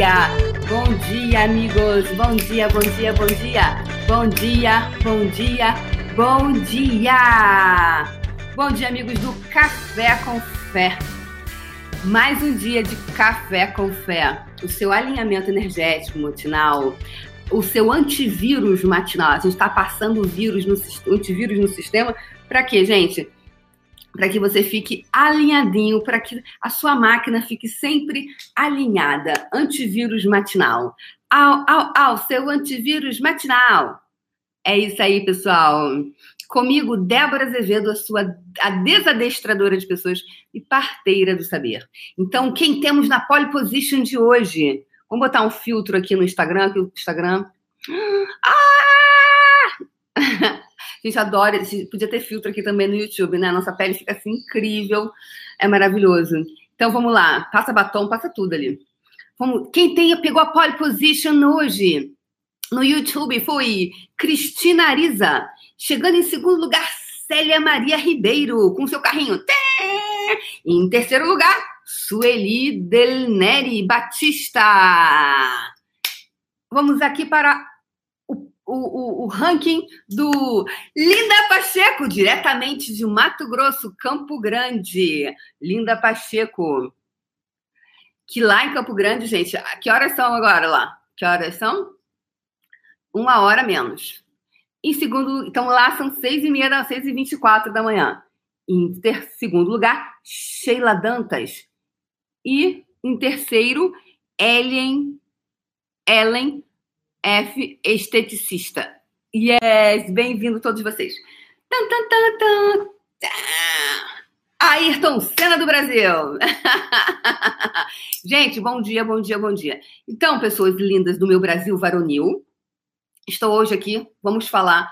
dia! Bom dia, amigos! Bom dia, bom dia, bom dia! Bom dia, bom dia, bom dia! Bom dia, amigos do Café com Fé. Mais um dia de Café com Fé. O seu alinhamento energético matinal, o seu antivírus matinal. A gente está passando o vírus no antivírus no sistema. Para quê, gente? Para que você fique alinhadinho, para que a sua máquina fique sempre alinhada. Antivírus matinal. Ao, ao, ao, seu antivírus matinal. É isso aí, pessoal. Comigo, Débora Azevedo, a sua a desadestradora de pessoas e parteira do saber. Então, quem temos na pole position de hoje? Vamos botar um filtro aqui no Instagram, aqui o Instagram. Ah! A gente adora, a gente podia ter filtro aqui também no YouTube, né? Nossa pele fica assim incrível, é maravilhoso. Então vamos lá, passa batom, passa tudo ali. Vamos, quem tem, pegou a pole position hoje no YouTube foi Cristina Ariza. Chegando em segundo lugar, Célia Maria Ribeiro, com seu carrinho. Em terceiro lugar, Sueli Del Neri Batista. Vamos aqui para o, o, o, ranking do Linda Pacheco, diretamente de Mato Grosso, Campo Grande. Linda Pacheco. Que lá em Campo Grande, gente, que horas são agora lá? Que horas são? Uma hora menos. Em segundo, então lá são seis e meia, seis e vinte e quatro da manhã. Em ter, segundo lugar, Sheila Dantas. E em terceiro, Ellen, Ellen F, esteticista. Yes, bem-vindo todos vocês. Tan, tan, tan, tan. Ayrton Senna do Brasil. Gente, bom dia, bom dia, bom dia. Então, pessoas lindas do meu Brasil varonil, estou hoje aqui, vamos falar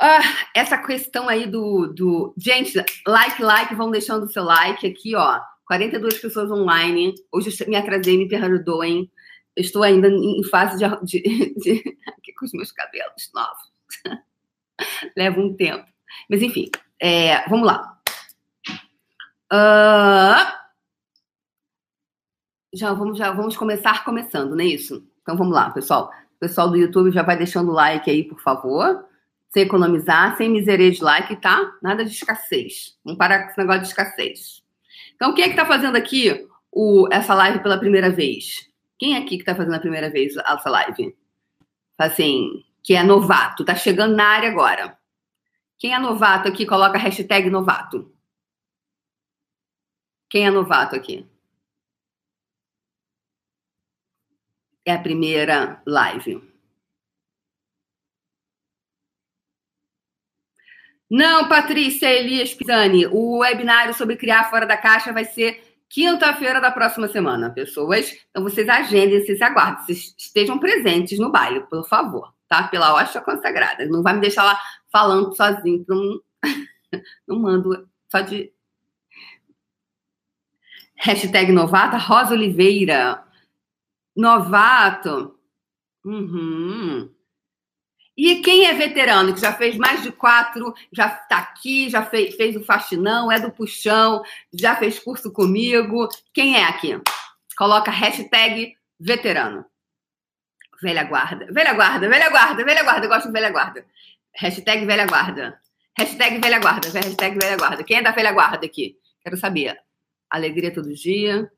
ah, essa questão aí do, do. Gente, like, like, vão deixando o seu like aqui, ó. 42 pessoas online. Hoje eu me atrasei, me perdoem estou ainda em fase de, de, de aqui com os meus cabelos novos. Leva um tempo. Mas enfim, é, vamos lá. Uh, já vamos já vamos começar começando, não é isso? Então vamos lá, pessoal. O pessoal do YouTube já vai deixando o like aí, por favor. Sem economizar, sem miséria de like, tá? Nada de escassez. Vamos parar com esse negócio de escassez. Então, quem é que está fazendo aqui o, essa live pela primeira vez? Quem aqui que está fazendo a primeira vez essa live? Assim, que é novato, tá chegando na área agora. Quem é novato aqui, coloca hashtag novato. Quem é novato aqui? É a primeira live. Não, Patrícia Elias Pisani, o webinário sobre criar fora da caixa vai ser quinta-feira da próxima semana, pessoas. Então, vocês agendem, vocês aguardem, vocês estejam presentes no baile, por favor, tá? Pela hóstia consagrada. Não vai me deixar lá falando sozinho, não, não mando só de. Hashtag novata, Rosa Oliveira. Novato. Uhum. E quem é veterano, que já fez mais de quatro, já está aqui, já fez, fez o faxinão, é do puxão, já fez curso comigo. Quem é aqui? Coloca hashtag veterano. Velha guarda. Velha guarda, velha guarda, velha guarda. Eu gosto de velha guarda. Hashtag velha guarda. Hashtag velha guarda. Hashtag velha guarda. Quem é da velha guarda aqui? Quero saber. Alegria todo dia.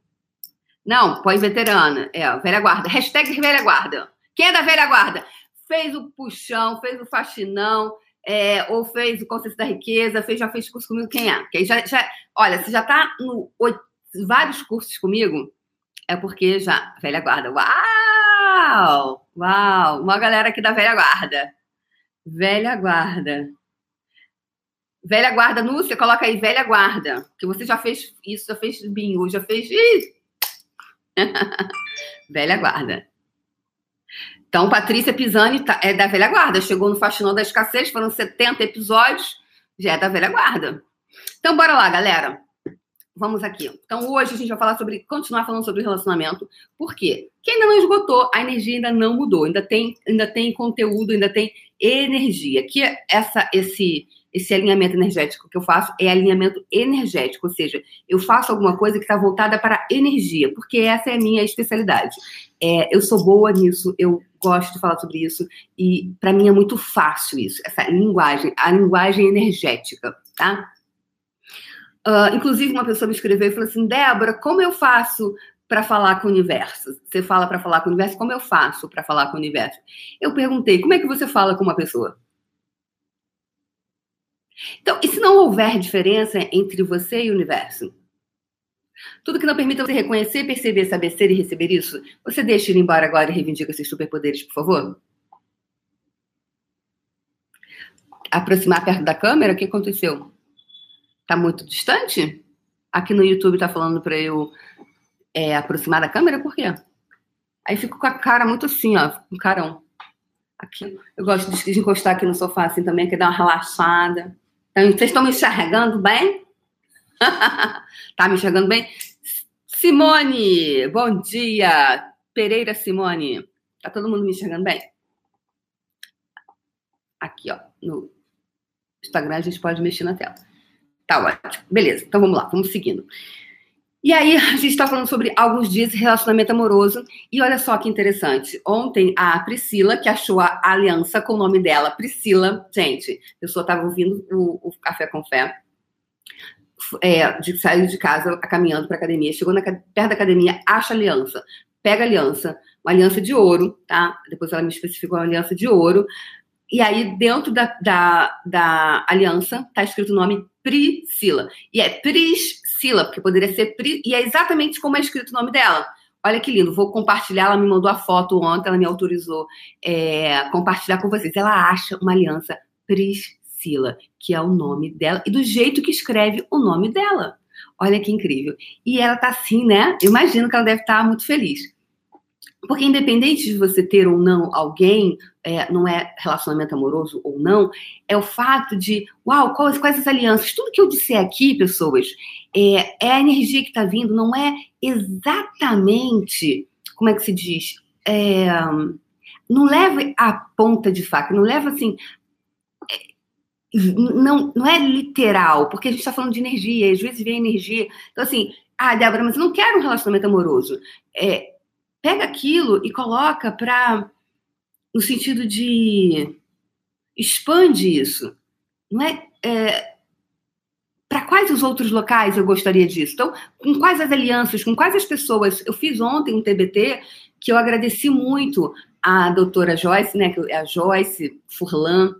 Não, põe veterana. É, velha guarda. Hashtag velha guarda. Quem é da velha guarda? Fez o puxão, fez o faxinão, é, ou fez o conceito da riqueza, fez, já fez curso comigo, quem é? Porque já, já, olha, se já está no vários cursos comigo, é porque já. Velha guarda. Uau! Uau! Uma galera aqui da velha guarda. Velha guarda. Velha guarda, Núcia, coloca aí velha guarda. Que você já fez isso, já fez bingo, já fez. velha guarda. Então, Patrícia Pisani tá, é da velha guarda, chegou no Faxinão da Escassez, foram 70 episódios, já é da velha guarda. Então, bora lá, galera. Vamos aqui. Então, hoje a gente vai falar sobre, continuar falando sobre relacionamento. Por quê? Porque ainda não esgotou, a energia ainda não mudou, ainda tem, ainda tem conteúdo, ainda tem energia. Que essa, esse, esse alinhamento energético que eu faço é alinhamento energético, ou seja, eu faço alguma coisa que está voltada para energia, porque essa é a minha especialidade. É, eu sou boa nisso, eu gosto de falar sobre isso, e para mim é muito fácil isso, essa linguagem, a linguagem energética, tá? Uh, inclusive, uma pessoa me escreveu e falou assim: Débora, como eu faço para falar com o universo? Você fala para falar com o universo, como eu faço para falar com o universo? Eu perguntei: como é que você fala com uma pessoa? Então, e se não houver diferença entre você e o universo? Tudo que não permita você reconhecer, perceber, saber ser e receber isso, você deixa ir embora agora e reivindica esses superpoderes, por favor? Aproximar perto da câmera? O que aconteceu? Tá muito distante? Aqui no YouTube tá falando para eu é, aproximar da câmera, por quê? Aí fico com a cara muito assim, ó, com um carão. Aqui, eu gosto de encostar aqui no sofá assim também, que dá uma relaxada. Então, vocês estão me enxergando bem? tá me enxergando bem? Simone, bom dia. Pereira Simone. Tá todo mundo me enxergando bem? Aqui, ó, no Instagram a gente pode mexer na tela. Tá ótimo. Beleza, então vamos lá, vamos seguindo. E aí, a gente está falando sobre alguns dias de relacionamento amoroso. E olha só que interessante. Ontem, a Priscila, que achou a aliança com o nome dela, Priscila, gente, a pessoa estava ouvindo o, o, Café com Fé, é, de, saiu de casa caminhando para academia, chegou na, perto da academia, acha a aliança, pega a aliança, uma aliança de ouro, tá? Depois ela me especificou uma aliança de ouro. E aí, dentro da, da, da aliança, tá escrito o nome Priscila. E é Priscila, porque poderia ser Pri, e é exatamente como é escrito o nome dela. Olha que lindo, vou compartilhar. Ela me mandou a foto ontem, ela me autorizou é, compartilhar com vocês. Ela acha uma aliança Priscila, que é o nome dela, e do jeito que escreve o nome dela. Olha que incrível. E ela tá assim, né? Eu imagino que ela deve estar tá muito feliz. Porque independente de você ter ou não alguém, é, não é relacionamento amoroso ou não, é o fato de, uau, quais, quais as alianças? Tudo que eu disser aqui, pessoas, é, é a energia que está vindo, não é exatamente, como é que se diz? É, não leva a ponta de faca, não leva assim. É, não, não é literal, porque a gente está falando de energia, às vezes vem energia. Então, assim, ah, Débora, mas eu não quero um relacionamento amoroso. É, pega aquilo e coloca para no sentido de expande isso, não é, é para quais os outros locais eu gostaria disso? Então, com quais as alianças, com quais as pessoas? Eu fiz ontem um TBT que eu agradeci muito a doutora Joyce, né, é a Joyce Furlan,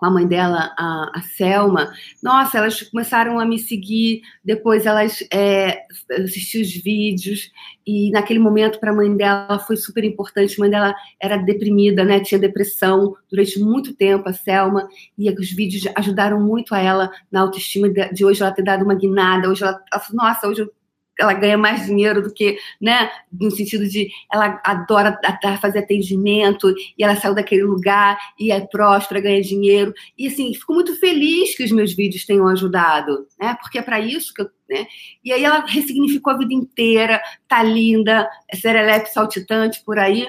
com a mãe dela, a, a Selma. Nossa, elas começaram a me seguir, depois elas é, assistiam os vídeos, e naquele momento para a mãe dela foi super importante. A mãe dela era deprimida, né? Tinha depressão durante muito tempo, a Selma, e os vídeos ajudaram muito a ela na autoestima de hoje ela ter dado uma guinada. Hoje ela, ela nossa, hoje eu ela ganha mais dinheiro do que, né, no sentido de ela adora fazer atendimento e ela saiu daquele lugar e é próspera, ganha dinheiro. E assim, fico muito feliz que os meus vídeos tenham ajudado, né? Porque é para isso que eu, né? E aí ela ressignificou a vida inteira, tá linda, é serelepe saltitante por aí.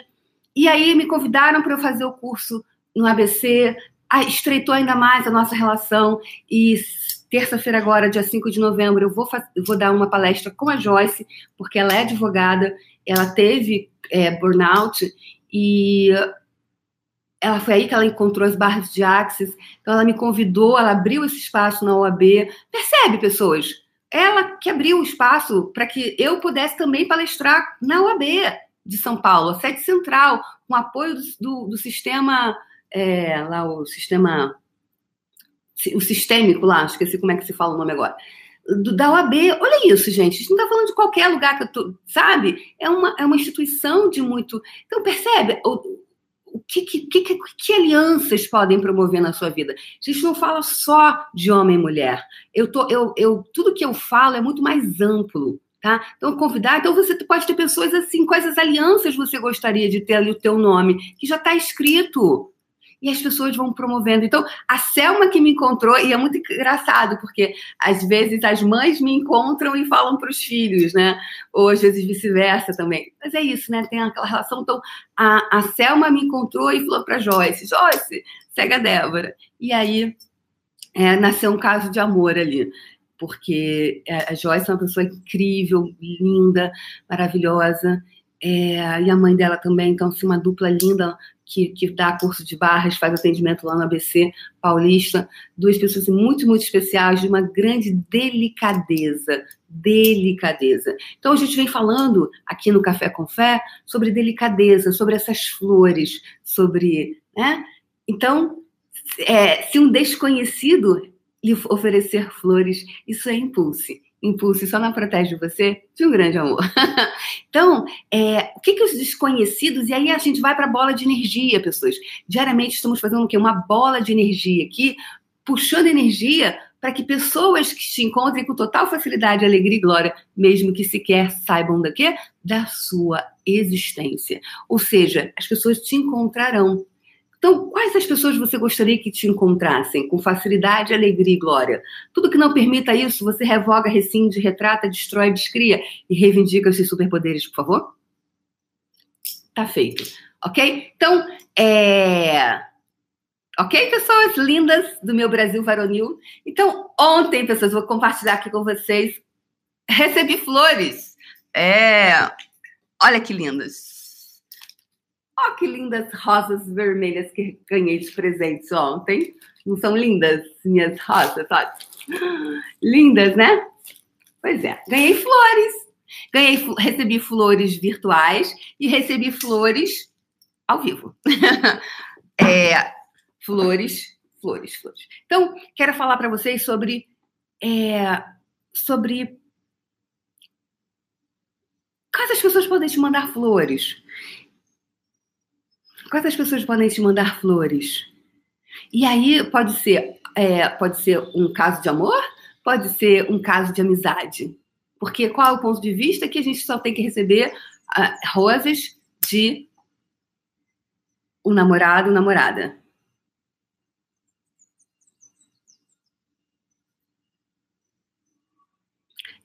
E aí me convidaram para eu fazer o curso no ABC, estreitou ainda mais a nossa relação e terça-feira agora, dia 5 de novembro, eu vou, vou dar uma palestra com a Joyce, porque ela é advogada, ela teve é, burnout e ela foi aí que ela encontrou as barras de Axis, então ela me convidou, ela abriu esse espaço na OAB. Percebe, pessoas? Ela que abriu o espaço para que eu pudesse também palestrar na OAB de São Paulo, a sede central, com apoio do, do, do sistema, é, lá o sistema o sistêmico lá, esqueci como é que se fala o nome agora, do, da OAB. Olha isso, gente. A gente não está falando de qualquer lugar que eu tô, sabe? É uma, é uma instituição de muito. Então, percebe? O, o que, que, que, que, alianças podem promover na sua vida? A gente não fala só de homem e mulher. Eu tô, eu, eu, tudo que eu falo é muito mais amplo. Tá? Então, convidar, então você pode ter pessoas assim, quais as alianças você gostaria de ter ali o teu nome, que já está escrito e as pessoas vão promovendo. Então, a Selma que me encontrou, e é muito engraçado, porque às vezes as mães me encontram e falam para os filhos, né? Ou às vezes vice-versa também. Mas é isso, né? Tem aquela relação. Então, a, a Selma me encontrou e falou para Joyce: Joyce, segue a Débora. E aí é, nasceu um caso de amor ali porque a Joyce é uma pessoa incrível, linda, maravilhosa, é, e a mãe dela também, então, assim, uma dupla linda que, que dá curso de barras, faz atendimento lá no ABC Paulista. Duas pessoas assim, muito, muito especiais, de uma grande delicadeza. Delicadeza. Então, a gente vem falando aqui no Café com Fé sobre delicadeza, sobre essas flores, sobre. Né? Então, é, se um desconhecido lhe oferecer flores, isso é impulso. Impulso só não protege você de um grande amor. então, é, o que, que os desconhecidos. E aí a gente vai para a bola de energia, pessoas. Diariamente estamos fazendo o quê? Uma bola de energia aqui, puxando energia para que pessoas que te encontrem com total facilidade, alegria e glória, mesmo que sequer saibam da quê? Da sua existência. Ou seja, as pessoas te encontrarão então, quais as pessoas você gostaria que te encontrassem com facilidade, alegria e glória? Tudo que não permita isso, você revoga, rescinde, retrata, destrói, descria e reivindica os seus superpoderes, por favor? Tá feito, ok? Então, é... Ok, pessoas lindas do meu Brasil varonil? Então, ontem, pessoas, vou compartilhar aqui com vocês. Recebi flores. É... Olha que lindas. Olha que lindas rosas vermelhas que ganhei de presentes ontem. Não são lindas minhas rosas, olha. Lindas, né? Pois é. Ganhei flores. Ganhei, recebi flores virtuais e recebi flores ao vivo. é, flores, flores, flores. Então, quero falar para vocês sobre é, sobre quais as pessoas podem te mandar flores. Quantas pessoas podem te mandar flores? E aí pode ser, é, pode ser um caso de amor, pode ser um caso de amizade. Porque qual é o ponto de vista que a gente só tem que receber uh, rosas de um namorado namorada?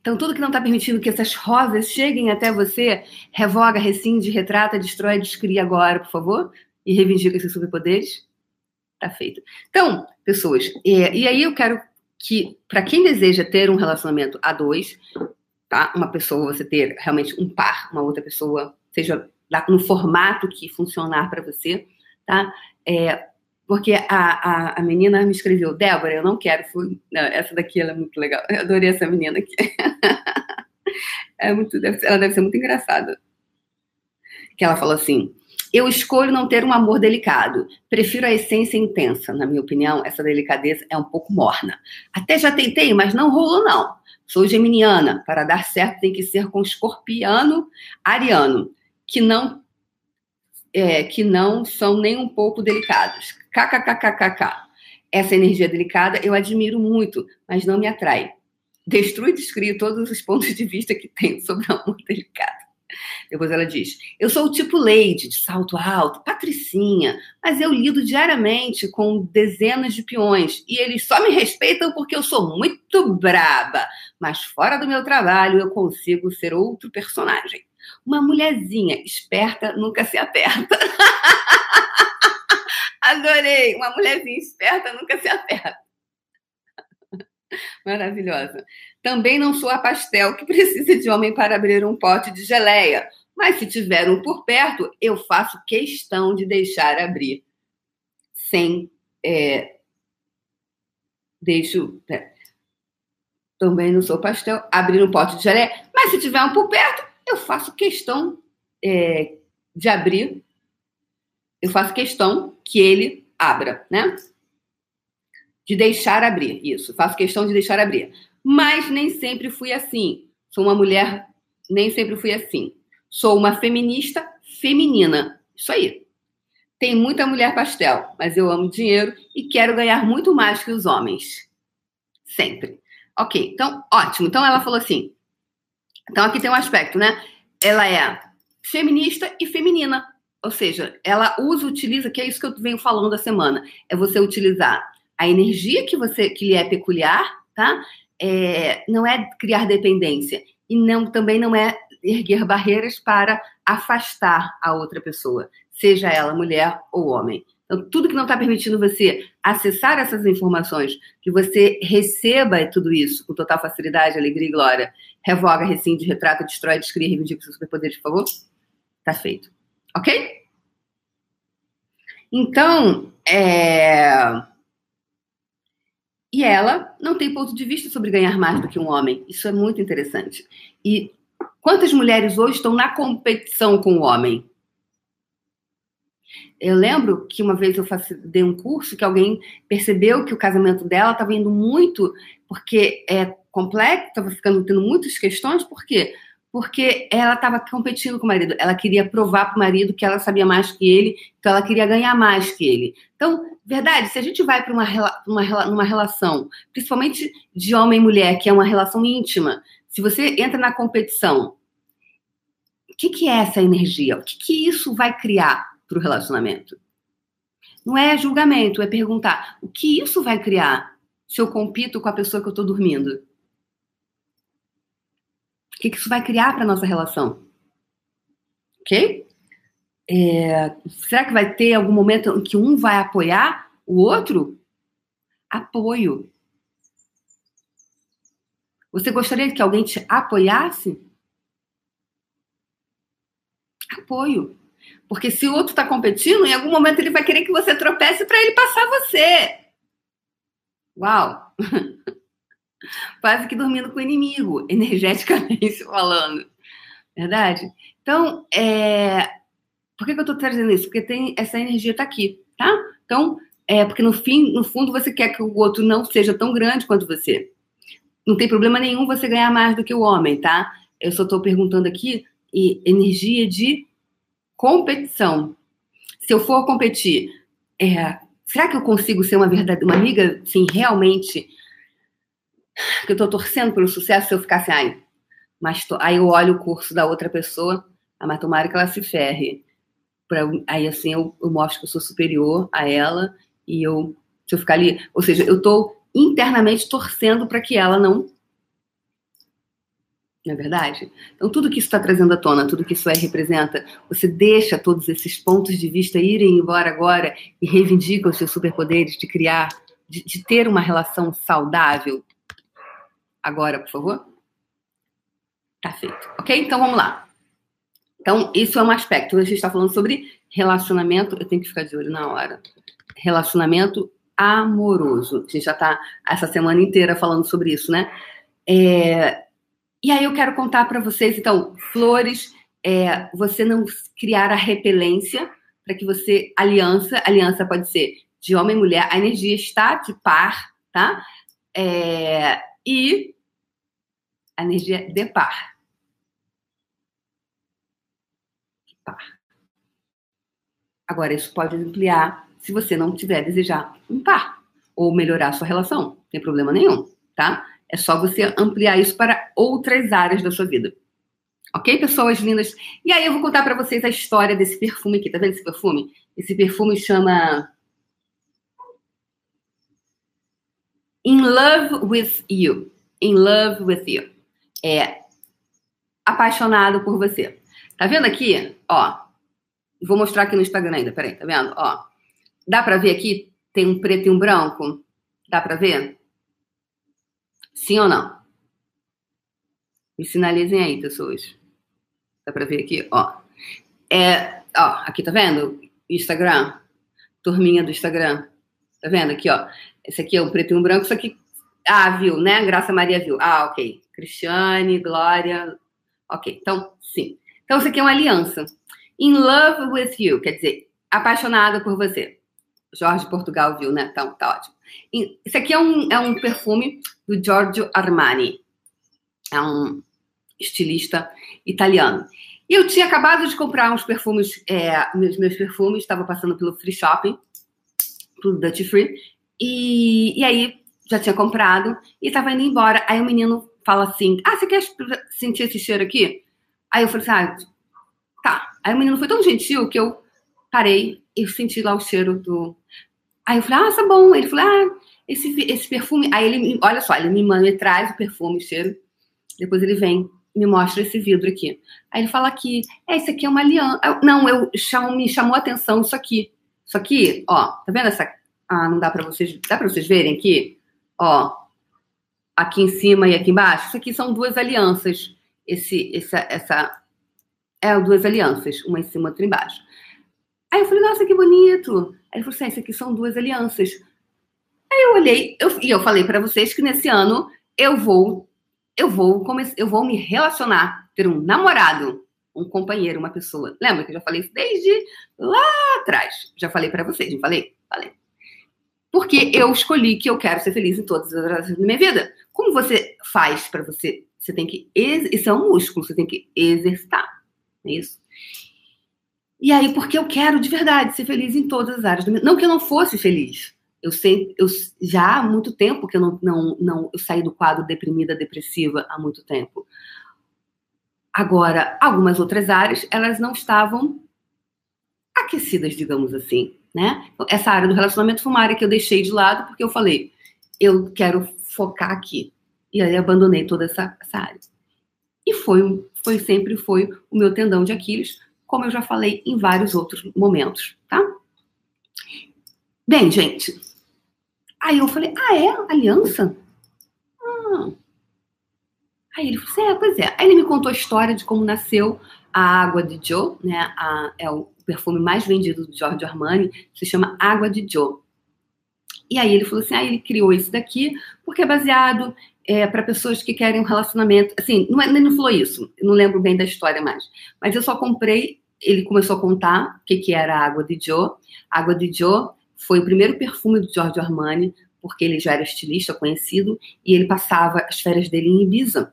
Então, tudo que não está permitindo que essas rosas cheguem até você, revoga, rescinde, retrata, destrói, descria agora, por favor, e reivindica esses superpoderes. Tá feito. Então, pessoas, é, e aí eu quero que, para quem deseja ter um relacionamento a dois, tá? Uma pessoa, você ter realmente um par, uma outra pessoa, seja no formato que funcionar para você, tá? É, porque a, a, a, menina me escreveu, Débora, eu não quero. Fui, não, essa daqui ela é muito legal. Eu adorei essa menina aqui. é muito, deve ser, ela deve ser muito engraçada. Que ela falou assim: Eu escolho não ter um amor delicado. Prefiro a essência intensa. Na minha opinião, essa delicadeza é um pouco morna. Até já tentei, mas não rolou, não. Sou geminiana. Para dar certo, tem que ser com escorpiano ariano, que não é, que não são nem um pouco delicados. KKKKKK. Essa energia delicada eu admiro muito, mas não me atrai. Destrui e descrio todos os pontos de vista que tenho sobre o amor delicado. Depois ela diz: Eu sou o tipo Lady, de salto alto, patricinha, mas eu lido diariamente com dezenas de peões e eles só me respeitam porque eu sou muito braba. Mas fora do meu trabalho eu consigo ser outro personagem. Uma mulherzinha esperta nunca se aperta. Adorei! Uma mulherzinha esperta nunca se aperta. Maravilhosa. Também não sou a pastel que precisa de homem para abrir um pote de geleia. Mas se tiver um por perto, eu faço questão de deixar abrir. Sem. É, deixo. É, também não sou pastel, abrir um pote de geleia. Mas se tiver um por perto, eu faço questão é, de abrir, eu faço questão que ele abra, né? De deixar abrir, isso, faço questão de deixar abrir. Mas nem sempre fui assim. Sou uma mulher, nem sempre fui assim. Sou uma feminista feminina. Isso aí. Tem muita mulher pastel, mas eu amo dinheiro e quero ganhar muito mais que os homens. Sempre. Ok, então, ótimo. Então ela falou assim: então aqui tem um aspecto, né? Ela é feminista e feminina. Ou seja, ela usa, utiliza, que é isso que eu venho falando da semana, é você utilizar a energia que você que lhe é peculiar, tá? É, não é criar dependência e não também não é erguer barreiras para afastar a outra pessoa, seja ela mulher ou homem. Então, tudo que não está permitindo você acessar essas informações, que você receba tudo isso com total facilidade, alegria e glória, revoga, rescinde, retrata, destrói, descria, reivindica seus superpoderes, por favor? Tá feito. Ok? Então, é... E ela não tem ponto de vista sobre ganhar mais do que um homem. Isso é muito interessante. E quantas mulheres hoje estão na competição com o homem? Eu lembro que uma vez eu dei um curso que alguém percebeu que o casamento dela estava indo muito, porque é complexo, estava ficando tendo muitas questões, por quê? Porque ela estava competindo com o marido, ela queria provar para o marido que ela sabia mais que ele, então ela queria ganhar mais que ele. Então, verdade, se a gente vai para uma, uma, uma relação, principalmente de homem e mulher, que é uma relação íntima, se você entra na competição, o que, que é essa energia? O que, que isso vai criar? para o relacionamento. Não é julgamento, é perguntar o que isso vai criar se eu compito com a pessoa que eu estou dormindo. Que, que isso vai criar para nossa relação? Ok? É, será que vai ter algum momento em que um vai apoiar o outro? Apoio. Você gostaria que alguém te apoiasse? Apoio. Porque se o outro está competindo, em algum momento ele vai querer que você tropece para ele passar você. Uau! Quase que dormindo com o inimigo, energeticamente falando. Verdade? Então, é... por que, que eu estou trazendo isso? Porque tem essa energia está aqui, tá? Então, é porque no fim, no fundo, você quer que o outro não seja tão grande quanto você. Não tem problema nenhum você ganhar mais do que o homem, tá? Eu só estou perguntando aqui e energia de competição. Se eu for competir, é, será que eu consigo ser uma verdade, uma amiga, sim, realmente que eu tô torcendo pelo sucesso se eu ficar assim, ai, mas tô, aí eu olho o curso da outra pessoa, a mas tomara que ela se ferre. Pra, aí assim eu, eu mostro que eu sou superior a ela e eu se eu ficar ali, ou seja, eu tô internamente torcendo para que ela não não é verdade? Então, tudo que isso está trazendo à tona, tudo que isso é representa, você deixa todos esses pontos de vista irem embora agora e reivindica os seus superpoderes de criar, de, de ter uma relação saudável. Agora, por favor. Tá feito. Ok? Então, vamos lá. Então, isso é um aspecto. A gente está falando sobre relacionamento. Eu tenho que ficar de olho na hora. Relacionamento amoroso. A gente já está essa semana inteira falando sobre isso, né? É, e aí eu quero contar para vocês, então, flores, é, você não criar a repelência para que você aliança, aliança pode ser de homem e mulher, a energia está de par, tá? É, e a energia de par. Par. Agora, isso pode ampliar se você não tiver desejar um par ou melhorar a sua relação, não tem problema nenhum, tá? É só você ampliar isso para outras áreas da sua vida. Ok, pessoas lindas? E aí eu vou contar para vocês a história desse perfume aqui. Tá vendo esse perfume? Esse perfume chama In Love with You. In Love with You. É apaixonado por você. Tá vendo aqui? Ó. Vou mostrar aqui no Instagram ainda. Peraí, tá vendo? Ó. Dá para ver aqui? Tem um preto e um branco. Dá para ver? Sim ou não? Me sinalizem aí, pessoas. Dá pra ver aqui? Ó. É, ó, aqui tá vendo? Instagram. Turminha do Instagram. Tá vendo aqui, ó? Esse aqui é um preto e um branco, isso aqui. Ah, viu, né? Graça Maria viu. Ah, ok. Cristiane, Glória. Ok, então, sim. Então, isso aqui é uma aliança. In love with you, quer dizer, apaixonada por você. Jorge Portugal viu, né? Então, tá ótimo. Esse aqui é um, é um perfume do Giorgio Armani. É um estilista italiano. E eu tinha acabado de comprar uns perfumes, é, meus, meus perfumes, estava passando pelo free shopping, pelo Duty Free, e, e aí já tinha comprado e estava indo embora. Aí o menino fala assim: Ah, você quer sentir esse cheiro aqui? Aí eu falei assim: Ah, tá. Aí o menino foi tão gentil que eu parei e senti lá o cheiro do. Aí eu falei: Ah, tá bom. Ele falou: Ah, esse, esse perfume. Aí ele, olha só, ele me manda, me traz o perfume, o cheiro. Depois ele vem, me mostra esse vidro aqui. Aí ele fala que, é, isso aqui é uma aliança. Não, eu, chamo, me chamou a atenção isso aqui. Isso aqui, ó, tá vendo essa. Ah, não dá para vocês. Dá para vocês verem aqui? Ó, aqui em cima e aqui embaixo. Isso aqui são duas alianças. Esse, essa, essa. É, duas alianças, uma em cima outra embaixo. Aí eu falei, nossa, que bonito. Aí ele falou assim: ah, isso aqui são duas alianças. Aí eu olhei, eu, e eu falei para vocês que nesse ano eu vou, eu vou, eu vou me relacionar, ter um namorado um companheiro, uma pessoa. Lembra que eu já falei isso desde lá atrás? Já falei para vocês, não falei? Falei. Porque eu escolhi que eu quero ser feliz em todas as áreas da minha vida. Como você faz para você? Você tem que. Isso é um músculo, você tem que exercitar. É isso? E aí, porque eu quero de verdade ser feliz em todas as áreas da minha Não que eu não fosse feliz. Eu sei, eu já há muito tempo que eu não, não, não eu saí do quadro deprimida, depressiva há muito tempo. Agora, algumas outras áreas, elas não estavam aquecidas, digamos assim, né? Essa área do relacionamento foi uma área que eu deixei de lado porque eu falei, eu quero focar aqui. E aí abandonei toda essa, essa área. E foi, foi sempre foi o meu tendão de Aquiles, como eu já falei em vários outros momentos, tá? Bem, gente. Aí eu falei, ah, é? Aliança? Ah, Aí ele falou assim: é, pois é. Aí ele me contou a história de como nasceu a água de Joe, né? A, é o perfume mais vendido do Giorgio Armani, se chama Água de Joe. E aí ele falou assim: ah, ele criou isso daqui porque é baseado é, para pessoas que querem um relacionamento. Assim, não, é, ele não falou isso, não lembro bem da história mais. Mas eu só comprei. Ele começou a contar o que, que era Água de Joe. Água de Joe foi o primeiro perfume do Giorgio Armani, porque ele já era estilista conhecido e ele passava as férias dele em Ibiza.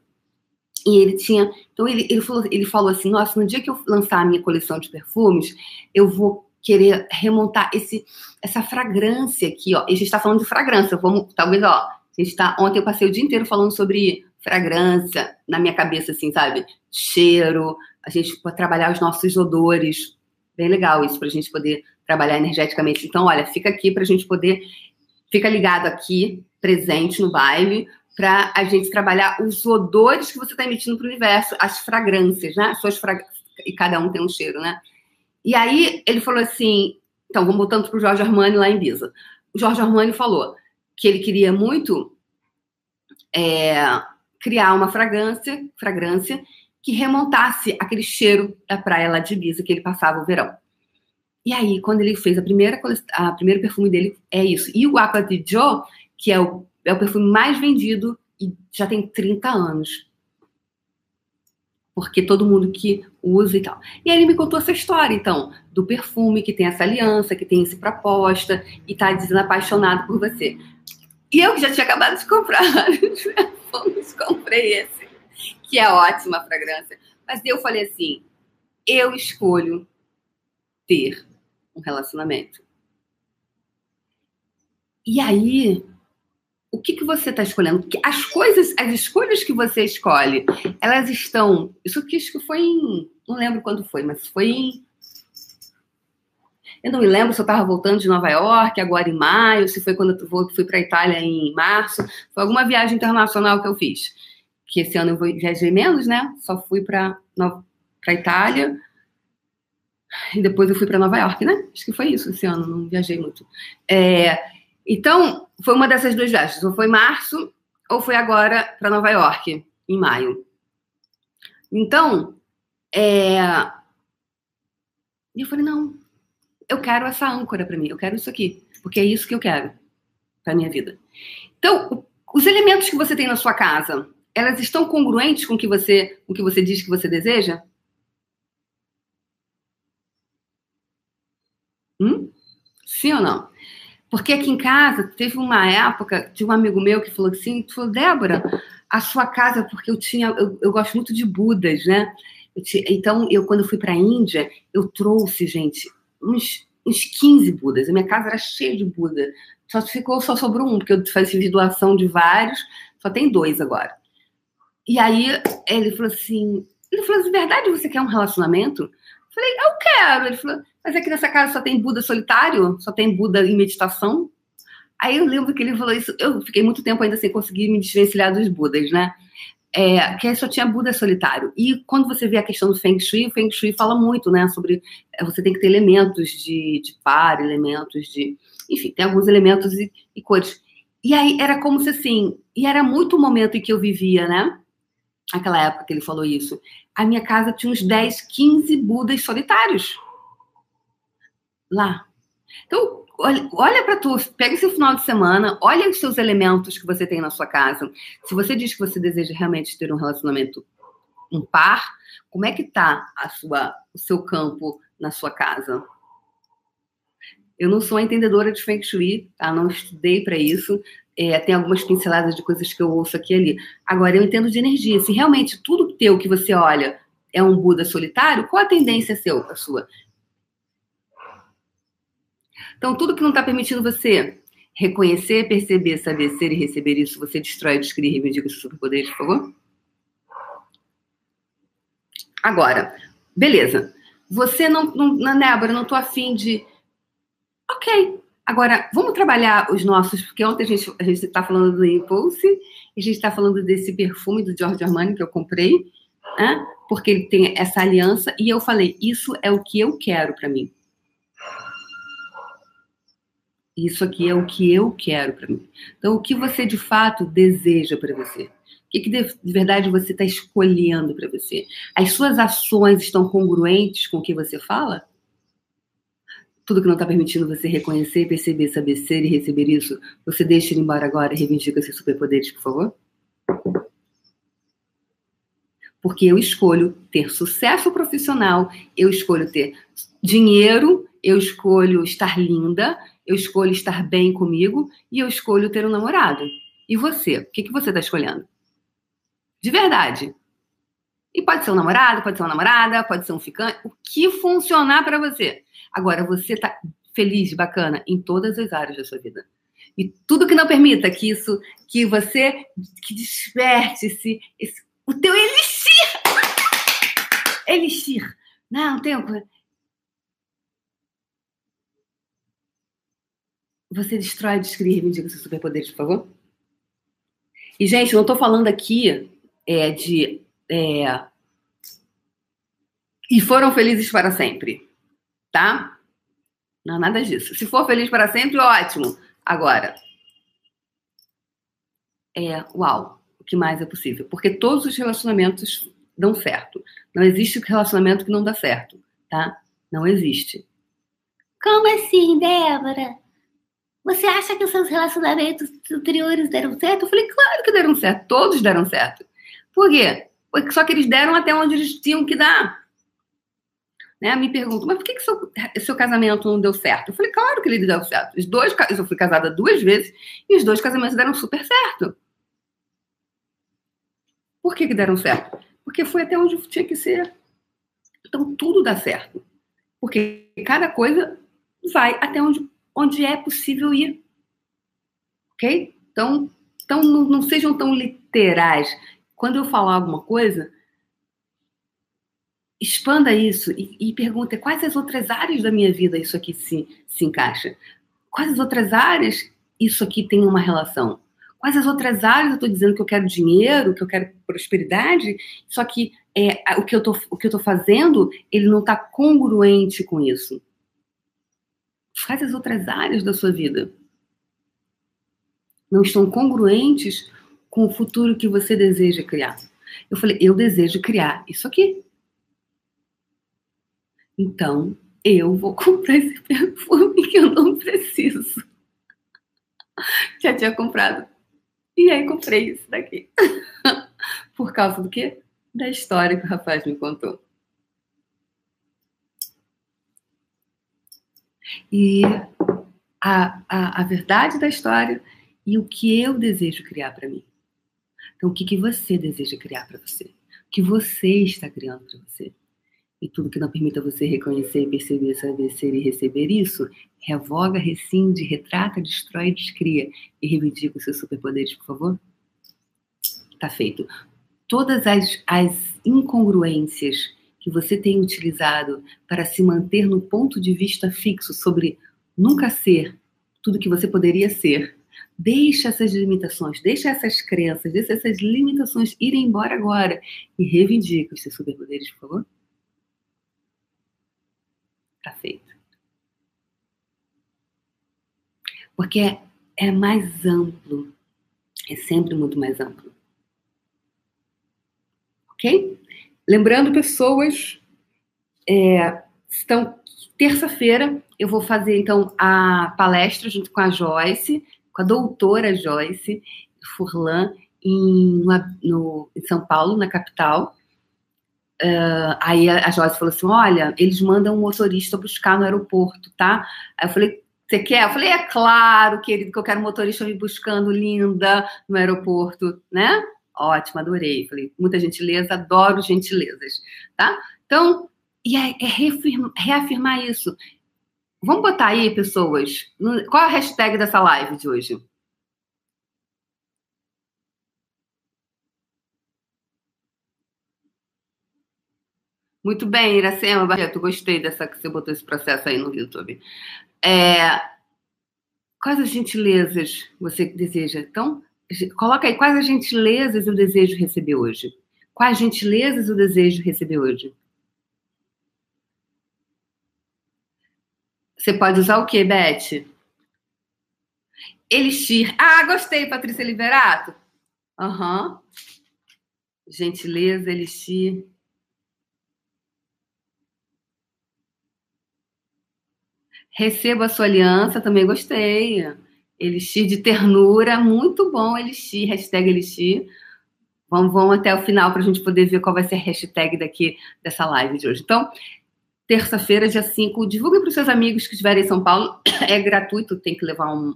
E ele tinha. Então ele, ele, falou, ele falou assim: nossa, no dia que eu lançar a minha coleção de perfumes, eu vou querer remontar esse, essa fragrância aqui, ó. E a gente está falando de fragrância. Vamos, talvez, ó. A gente tá, ontem eu passei o dia inteiro falando sobre fragrância na minha cabeça, assim, sabe? Cheiro, a gente pode trabalhar os nossos odores. Bem legal isso, para a gente poder trabalhar energeticamente. Então, olha, fica aqui para a gente poder. Fica ligado aqui, presente no baile, para a gente trabalhar os odores que você está emitindo para o universo, as fragrâncias, né? As suas frag... E cada um tem um cheiro, né? E aí ele falou assim: então, vamos voltando para o Jorge Armani lá em Biza. O Jorge Armani falou que ele queria muito é, criar uma fragrância, fragrância que remontasse aquele cheiro da praia lá de Ibiza que ele passava o verão. E aí, quando ele fez a primeira, a primeiro perfume dele, é isso. E o Aqua di Joe, que é o é o perfume mais vendido e já tem 30 anos. Porque todo mundo que usa e tal. E aí ele me contou essa história, então, do perfume que tem essa aliança, que tem essa proposta e tá dizendo apaixonado por você. E eu que já tinha acabado de comprar vários perfumes, comprei esse, que é ótima a fragrância. Mas eu falei assim: eu escolho ter um relacionamento. E aí o que, que você está escolhendo? As coisas, as escolhas que você escolhe, elas estão. Isso que acho que foi em. Não lembro quando foi, mas foi em. Eu não me lembro se eu estava voltando de Nova York, agora em maio, se foi quando eu fui para a Itália em março. Foi alguma viagem internacional que eu fiz. Que esse ano eu viajei menos, né? Só fui para a Itália. E depois eu fui para Nova York, né? Acho que foi isso esse ano, não viajei muito. É, então, foi uma dessas duas viagens. Ou foi março, ou foi agora para Nova York, em maio. Então, é... eu falei, não, eu quero essa âncora para mim, eu quero isso aqui, porque é isso que eu quero para minha vida. Então, os elementos que você tem na sua casa, elas estão congruentes com o que você, o que você diz que você deseja? Hum? Sim ou não? Porque aqui em casa teve uma época de um amigo meu que falou assim, falou, Débora, a sua casa, porque eu tinha, eu, eu gosto muito de Budas, né? Eu tinha, então, eu quando fui para a Índia, eu trouxe, gente, uns, uns 15 Budas. A minha casa era cheia de Buda. Só ficou, só sobrou um, porque eu fiz doação de vários, só tem dois agora. E aí ele falou assim, ele falou, de verdade você quer um relacionamento? Falei, eu quero. Ele falou, mas aqui nessa casa só tem Buda solitário? Só tem Buda em meditação? Aí eu lembro que ele falou isso. Eu fiquei muito tempo ainda sem conseguir me desvencilhar dos Budas, né? é, que só tinha Buda solitário. E quando você vê a questão do Feng Shui, o Feng Shui fala muito, né, sobre é, você tem que ter elementos de, de par, elementos de, enfim, tem alguns elementos e, e cores. E aí era como se assim, e era muito o momento em que eu vivia, né? Aquela época que ele falou isso. A minha casa tinha uns 10, 15 Budas solitários. Lá. Então, olha para tu, pega esse final de semana, olha os seus elementos que você tem na sua casa. Se você diz que você deseja realmente ter um relacionamento um par, como é que tá a sua, o seu campo na sua casa? Eu não sou entendedora de Feng Shui, tá? Não estudei para isso. É, tem algumas pinceladas de coisas que eu ouço aqui e ali. Agora, eu entendo de energia. Se realmente tudo teu que você olha é um Buda solitário, qual a tendência seu, a sua? Então, tudo que não está permitindo você reconhecer, perceber, saber ser e receber isso, você destrói, descreve e reivindica os superpoderes, por favor? Agora, beleza. Você não, não na Débora, não tô afim de. Ok. Agora, vamos trabalhar os nossos, porque ontem a gente a está falando do Impulse, a gente está falando desse perfume do Giorgio Armani que eu comprei, né? porque ele tem essa aliança, e eu falei, isso é o que eu quero para mim. Isso aqui é o que eu quero para mim. Então, o que você de fato deseja para você? O que, de verdade você está escolhendo para você? As suas ações estão congruentes com o que você fala? Tudo que não está permitindo você reconhecer, perceber, saber ser e receber isso, você deixa ele embora agora e reivindica seus superpoderes, por favor? Porque eu escolho ter sucesso profissional, eu escolho ter dinheiro, eu escolho estar linda, eu escolho estar bem comigo e eu escolho ter um namorado. E você? O que, que você está escolhendo? De verdade. E pode ser um namorado, pode ser uma namorada, pode ser um ficante, o que funcionar para você. Agora, você está feliz, bacana em todas as áreas da sua vida. E tudo que não permita que isso, que você, que desperte-se, o teu elixir. Elixir. Não, tem você destrói, descreve, reivindica seus superpoderes, por favor? E, gente, não tô falando aqui é, de. É... E foram felizes para sempre, tá? Não, nada disso. Se for feliz para sempre, ótimo. Agora, é uau, o que mais é possível? Porque todos os relacionamentos dão certo. Não existe relacionamento que não dá certo, tá? Não existe. Como assim, Débora? Você acha que os seus relacionamentos anteriores deram certo? Eu falei, claro que deram certo, todos deram certo. Por quê? Só que eles deram até onde eles tinham que dar. Né? Me perguntam, mas por que, que seu, seu casamento não deu certo? Eu falei, claro que ele deu certo. Os dois, eu fui casada duas vezes e os dois casamentos deram super certo. Por que, que deram certo? Porque foi até onde tinha que ser. Então tudo dá certo. Porque cada coisa vai até onde onde é possível ir. Ok? Então, então não, não sejam tão literais. Quando eu falar alguma coisa, expanda isso e, e pergunte quais as outras áreas da minha vida isso aqui se, se encaixa. Quais as outras áreas isso aqui tem uma relação? Quais as outras áreas eu estou dizendo que eu quero dinheiro, que eu quero prosperidade, só que é, o que eu estou fazendo, ele não está congruente com isso. Quais as outras áreas da sua vida não estão congruentes com o futuro que você deseja criar? Eu falei, eu desejo criar isso aqui. Então, eu vou comprar esse perfume que eu não preciso. Já tinha comprado. E aí comprei isso daqui. Por causa do quê? Da história que o rapaz me contou. e a, a, a verdade da história e o que eu desejo criar para mim. Então, o que, que você deseja criar para você? O que você está criando para você? E tudo que não permita você reconhecer, perceber, saber ser e receber isso, revoga, rescinde, retrata, destrói, descria e reivindica os seus superpoderes, por favor? Tá feito. Todas as, as incongruências que você tem utilizado para se manter no ponto de vista fixo sobre nunca ser tudo que você poderia ser, deixa essas limitações, deixa essas crenças, deixa essas limitações irem embora agora e reivindica os seus superpoderes, por favor. Tá feito. Porque é, é mais amplo. É sempre muito mais amplo. Ok? Lembrando, pessoas, é, estão terça-feira eu vou fazer então a palestra junto com a Joyce, com a doutora Joyce Furlan, em, no, em São Paulo, na capital. Uh, aí a, a Joyce falou assim: olha, eles mandam um motorista buscar no aeroporto, tá? Aí eu falei, você quer? Eu falei, é claro, querido, que eu quero um motorista me buscando linda no aeroporto, né? Ótimo, adorei. Falei, muita gentileza, adoro gentilezas, tá? Então, e é, é reafirmar, reafirmar isso. Vamos botar aí, pessoas, qual é a hashtag dessa live de hoje? Muito bem, Iracema Barreto, gostei dessa que você botou esse processo aí no YouTube. É, quais as gentilezas você deseja? Então, coloca aí quais as gentilezas eu desejo receber hoje. Quais gentilezas eu desejo receber hoje? Você pode usar o quê, Beth? Elixir. Ah, gostei, Patrícia Liberato. Aham. Uhum. Gentileza, Elixir. Receba a sua aliança, também gostei. Elixir de ternura, muito bom, Elixir, hashtag Elixir. Vamos, vamos até o final para a gente poder ver qual vai ser a hashtag daqui dessa live de hoje. Então, terça-feira, dia 5. Divulgue para os seus amigos que estiverem em São Paulo. É gratuito, tem que levar uma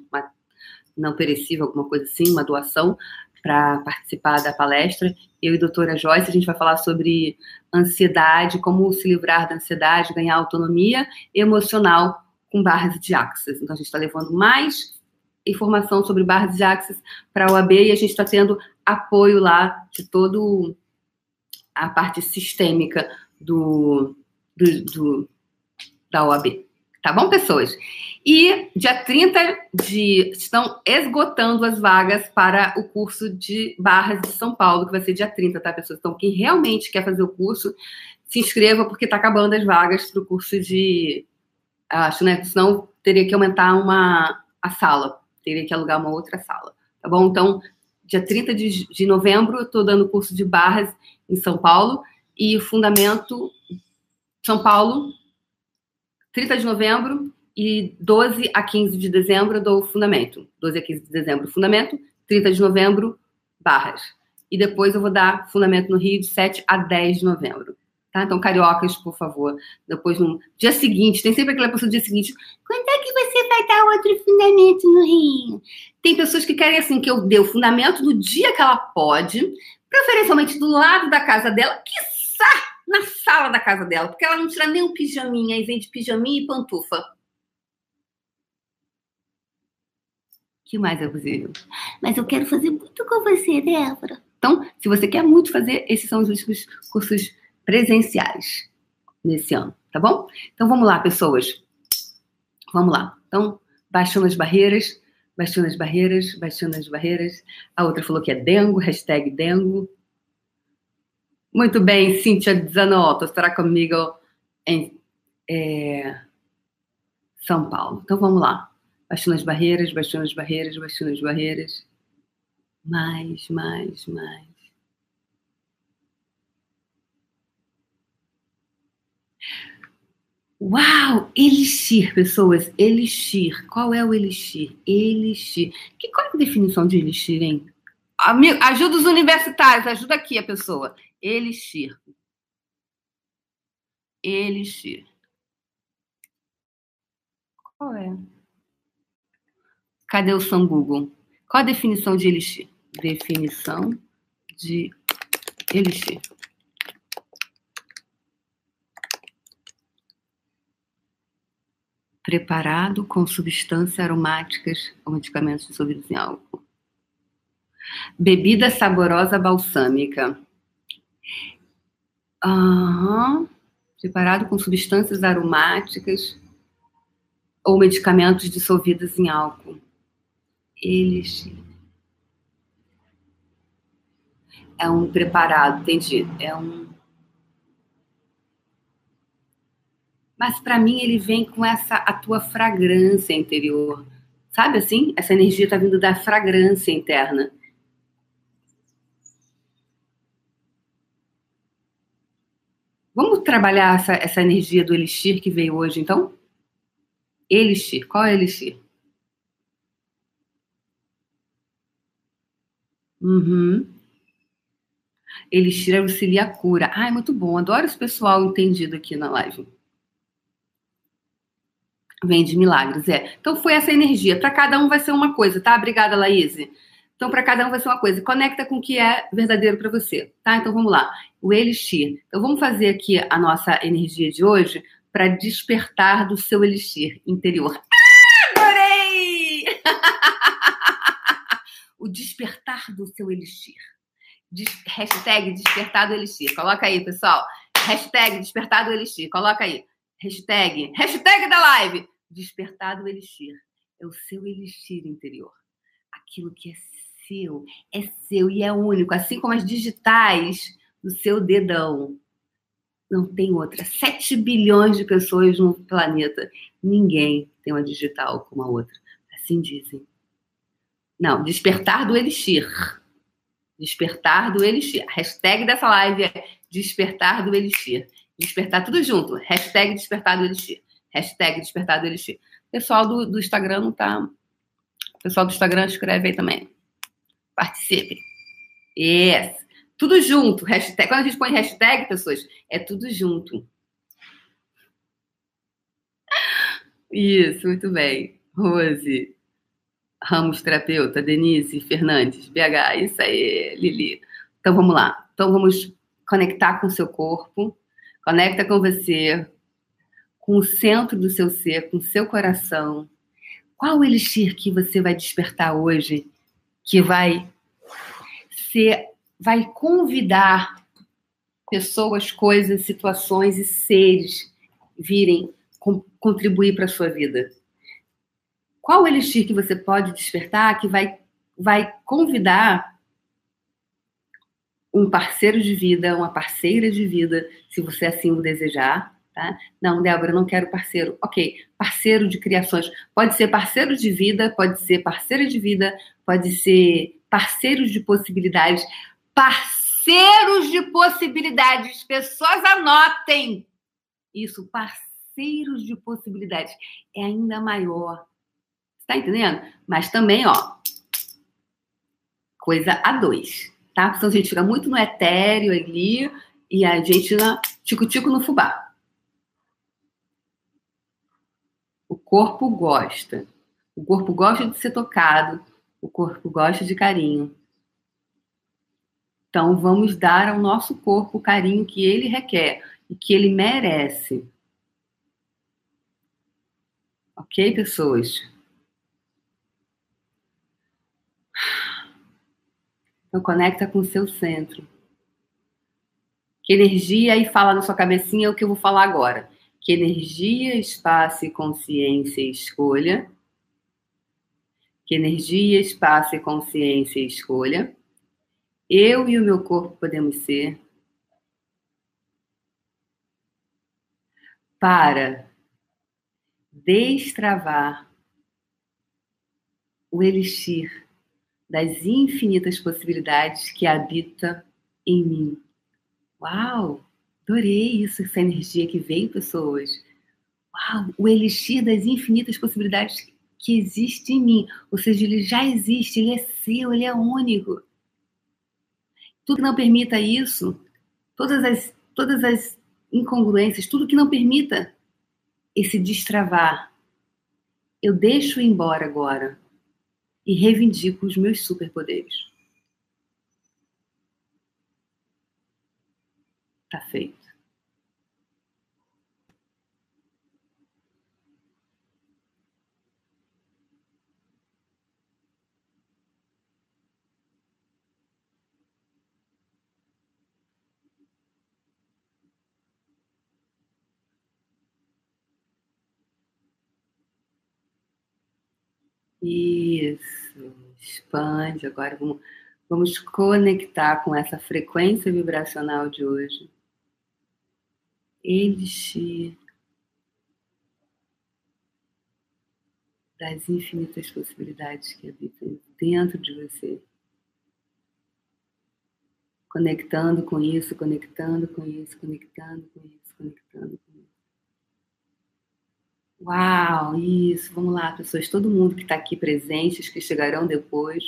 não perecível, alguma coisa assim, uma doação para participar da palestra. Eu e a doutora Joyce, a gente vai falar sobre ansiedade, como se livrar da ansiedade, ganhar autonomia emocional com barras de axis. Então, a gente está levando mais informação sobre barras de axis para a OAB e a gente está tendo apoio lá de todo a parte sistêmica do, do, do, da OAB. Tá bom, pessoas? E dia 30 de. Estão esgotando as vagas para o curso de Barras de São Paulo, que vai ser dia 30, tá, pessoas? Então, quem realmente quer fazer o curso, se inscreva, porque está acabando as vagas para o curso de. Acho, né? Senão teria que aumentar uma, a sala, teria que alugar uma outra sala, tá bom? Então, dia 30 de, de novembro, eu estou dando curso de barras em São Paulo e fundamento são Paulo, 30 de novembro e 12 a 15 de dezembro do fundamento. 12 a 15 de dezembro, fundamento, 30 de novembro, barras. E depois eu vou dar fundamento no Rio de 7 a 10 de novembro. Tá? Então, cariocas, por favor. Depois, no dia seguinte, tem sempre aquela pessoa do dia seguinte. Quando é que você vai dar outro fundamento no Rio? Tem pessoas que querem, assim, que eu dê o fundamento do dia que ela pode, preferencialmente do lado da casa dela, que saco! na sala da casa dela, porque ela não tira nem um pijaminha, aí vem de pijaminha e pantufa. que mais é possível? Mas eu quero fazer muito com você, Débora. Então, se você quer muito fazer, esses são os últimos cursos presenciais nesse ano, tá bom? Então vamos lá, pessoas. Vamos lá. Então, baixando as barreiras, baixando as barreiras, baixando as barreiras. A outra falou que é dengo, hashtag dengo. Muito bem, Cíntia Zanotto estará comigo em é, São Paulo. Então vamos lá. Baixando as barreiras, baixando as barreiras, baixando as barreiras. Mais, mais, mais. Uau! Elixir, pessoas. Elixir. Qual é o elixir? Elixir. Que, qual é a definição de elixir, hein? Amigo, ajuda os universitários, ajuda aqui a pessoa. Elixir. Elixir. Qual é? Cadê o São Google? Qual a definição de elixir? Definição de elixir. Preparado com substâncias aromáticas ou medicamentos dissolvidos em álcool. Bebida saborosa balsâmica. Uhum. Preparado com substâncias aromáticas ou medicamentos dissolvidos em álcool. Elixir. É um preparado, entendi. É um. Mas para mim ele vem com essa a tua fragrância interior. Sabe assim? Essa energia está vindo da fragrância interna. Vamos trabalhar essa, essa energia do elixir que veio hoje, então? Elixir. Qual é elixir? Uhum. Elixir auxilia a cura. Ai, muito bom. Adoro esse pessoal entendido aqui na live. Vem de milagres, é. Então foi essa energia. Para cada um vai ser uma coisa, tá? Obrigada, Laís. Então, para cada um vai ser uma coisa. Conecta com o que é verdadeiro para você, tá? Então, vamos lá. O elixir. Então, vamos fazer aqui a nossa energia de hoje para despertar do seu elixir interior. Ah, adorei! o despertar do seu elixir. Des hashtag despertar do elixir. Coloca aí, pessoal. Hashtag despertar do elixir. Coloca aí. Hashtag, hashtag da live. Despertar do elixir. É o seu elixir interior. Aquilo que é seu, é seu e é único, assim como as digitais do seu dedão. Não tem outra. 7 bilhões de pessoas no planeta. Ninguém tem uma digital como a outra. Assim dizem. Não, despertar do elixir. Despertar do elixir. A hashtag dessa live é despertar do elixir. Despertar tudo junto. Hashtag despertar do elixir. Hashtag despertar do elixir. Pessoal do, do Instagram não tá. Pessoal do Instagram escreve aí também. Participe. Yes. Tudo junto. Hashtag. Quando a gente põe hashtag, pessoas, é tudo junto. Isso, muito bem. Rose. Ramos terapeuta, Denise Fernandes, BH, isso aí, Lili. Então vamos lá. Então vamos conectar com o seu corpo, conecta com você, com o centro do seu ser, com o seu coração. Qual elixir que você vai despertar hoje que vai ser, vai convidar pessoas, coisas, situações e seres virem contribuir para a sua vida? Qual elixir que você pode despertar que vai, vai convidar um parceiro de vida, uma parceira de vida, se você assim o desejar, tá? Não, Débora, não quero parceiro. Ok, parceiro de criações. Pode ser parceiro de vida, pode ser parceira de vida, pode ser parceiros de possibilidades. Parceiros de possibilidades. Pessoas anotem isso, parceiros de possibilidades. É ainda maior Tá entendendo? Mas também, ó, coisa a dois, tá? Senão a gente fica muito no etéreo ali e a gente na tico-tico no fubá. O corpo gosta. O corpo gosta de ser tocado. O corpo gosta de carinho. Então, vamos dar ao nosso corpo o carinho que ele requer e que ele merece. Ok, pessoas? Então conecta com o seu centro. Que energia e fala na sua cabecinha o que eu vou falar agora. Que energia, espaço e consciência escolha. Que energia, espaço e consciência escolha. Eu e o meu corpo podemos ser para destravar o elixir das infinitas possibilidades que habita em mim. Uau! Adorei isso, essa energia que vem, pessoas. Uau! O elixir das infinitas possibilidades que existe em mim. Ou seja, ele já existe, ele é seu, ele é único. Tudo que não permita isso, todas as, todas as incongruências, tudo que não permita esse destravar, eu deixo embora agora e reivindico os meus superpoderes. Tá feito. Isso. Expande. Agora vamos, vamos conectar com essa frequência vibracional de hoje. Elixir das infinitas possibilidades que habitam dentro de você. Conectando com isso, conectando com isso, conectando com isso, conectando. Uau, isso, vamos lá, pessoas, todo mundo que está aqui presente, os que chegarão depois.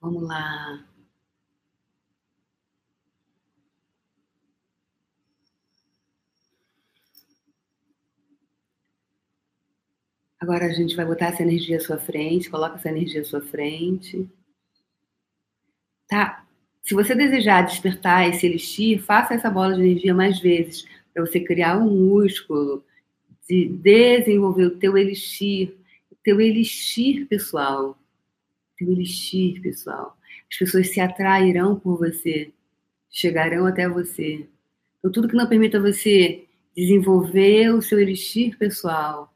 Vamos lá. Agora a gente vai botar essa energia à sua frente, coloca essa energia à sua frente. Tá? Se você desejar despertar esse elixir, faça essa bola de energia mais vezes, para você criar um músculo, de desenvolver o teu elixir, o teu elixir pessoal. Teu elixir pessoal. As pessoas se atrairão por você, chegarão até você. Então, tudo que não permita você desenvolver o seu elixir pessoal,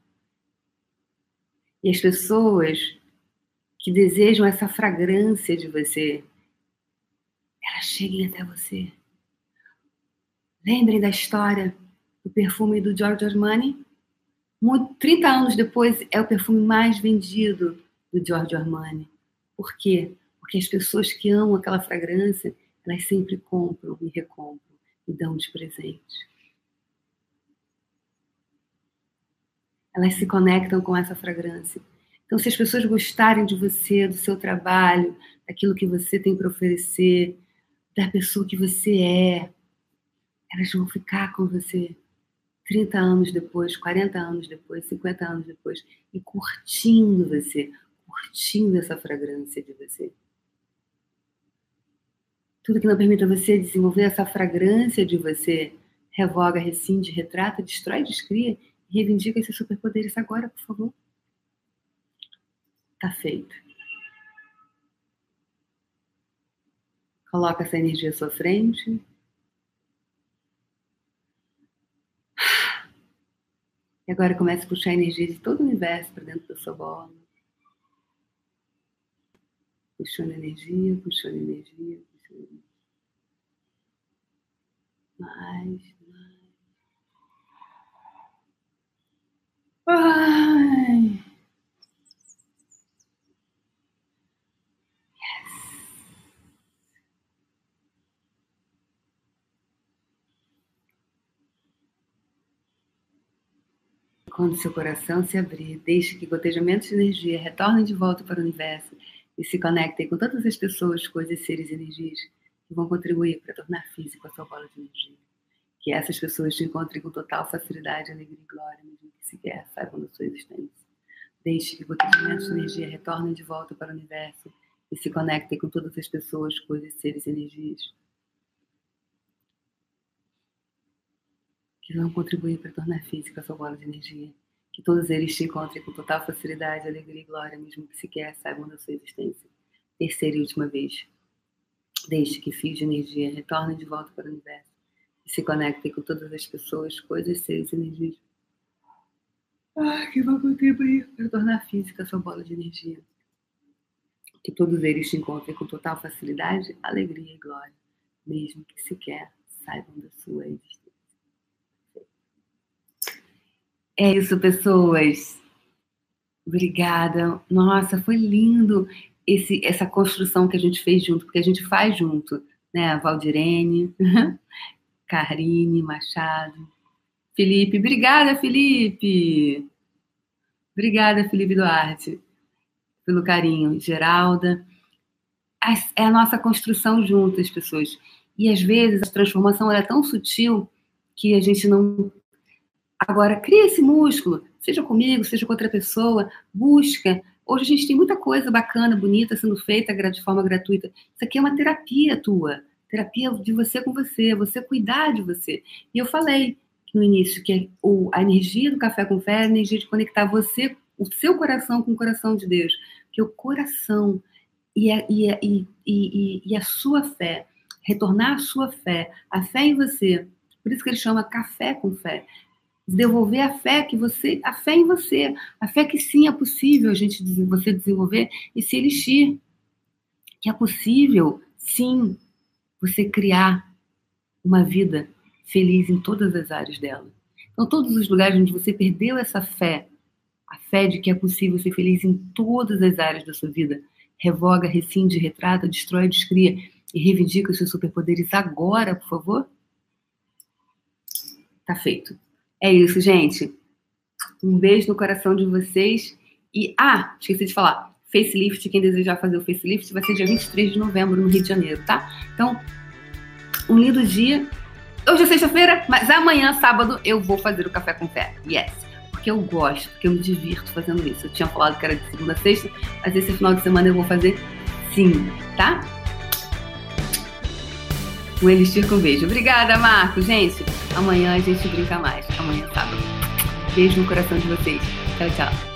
e as pessoas que desejam essa fragrância de você, cheguem até você. Lembrem da história do perfume do Giorgio Armani? 30 anos depois é o perfume mais vendido do Giorgio Armani. Por quê? Porque as pessoas que amam aquela fragrância, elas sempre compram e recompram e dão de presente. elas se conectam com essa fragrância. Então, se as pessoas gostarem de você, do seu trabalho, daquilo que você tem para oferecer, da pessoa que você é, elas vão ficar com você 30 anos depois, 40 anos depois, 50 anos depois, e curtindo você, curtindo essa fragrância de você. Tudo que não permita você desenvolver essa fragrância de você, revoga, rescinde, retrata, destrói, descria Reivindica esses superpoderes agora, por favor. Tá feito. Coloca essa energia à sua frente. E agora comece a puxar a energia de todo o universo para dentro da sua bola. Puxando energia, puxando energia, puxando energia. Mais. Ai. Quando seu coração se abrir, deixe que gotejamentos de energia retornem de volta para o universo e se conectem com todas as pessoas, coisas, seres e energias que vão contribuir para tornar físico a sua bola de energia. Que essas pessoas te encontrem com total facilidade, alegria e glória, mesmo que sequer saibam da sua existência. Deixe que gotejamentos de energia retornem de volta para o universo e se conectem com todas as pessoas, coisas, seres e energias que vão contribuir para tornar física sua bola de energia. Que todos eles te encontrem com total facilidade, alegria e glória, mesmo que sequer saibam da sua existência. Terceira e última vez. Deixe que fios de energia retornem de volta para o universo e se conectem com todas as pessoas, coisas, seres e energias ah, que vão contribuir para tornar física sua bola de energia. Que todos eles te encontrem com total facilidade, alegria e glória, mesmo que sequer saibam da sua existência. É isso, pessoas. Obrigada. Nossa, foi lindo esse, essa construção que a gente fez junto, porque a gente faz junto, né? Valdirene, Karine Machado, Felipe. Obrigada, Felipe. Obrigada, Felipe Duarte, pelo carinho. Geralda. É a nossa construção juntas, pessoas. E às vezes a transformação é tão sutil que a gente não. Agora, cria esse músculo, seja comigo, seja com outra pessoa, busca. Hoje a gente tem muita coisa bacana, bonita sendo feita de forma gratuita. Isso aqui é uma terapia tua terapia de você com você, você cuidar de você. E eu falei no início que a energia do café com fé é a energia de conectar você, o seu coração com o coração de Deus. Que o coração e a, e, a, e, e, e a sua fé, retornar a sua fé, a fé em você, por isso que ele chama café com fé. Devolver a fé que você, a fé em você, a fé que sim é possível a gente você desenvolver esse elixir, que é possível sim você criar uma vida feliz em todas as áreas dela. Então, todos os lugares onde você perdeu essa fé, a fé de que é possível ser feliz em todas as áreas da sua vida, revoga, rescinde, retrata, destrói, descria e reivindica os seus superpoderes agora, por favor? Tá feito. É isso, gente. Um beijo no coração de vocês. E, ah, esqueci de falar. Facelift, quem desejar fazer o facelift, vai ser dia 23 de novembro no Rio de Janeiro, tá? Então, um lindo dia. Hoje é sexta-feira, mas amanhã, sábado, eu vou fazer o café com fé. Yes. Porque eu gosto, porque eu me divirto fazendo isso. Eu tinha falado que era de segunda a sexta, mas esse final de semana eu vou fazer sim, tá? Um elixir com beijo. Obrigada, Marco. Gente, amanhã a gente brinca mais. Amanhã, sábado. Beijo no coração de vocês. Tchau, tchau.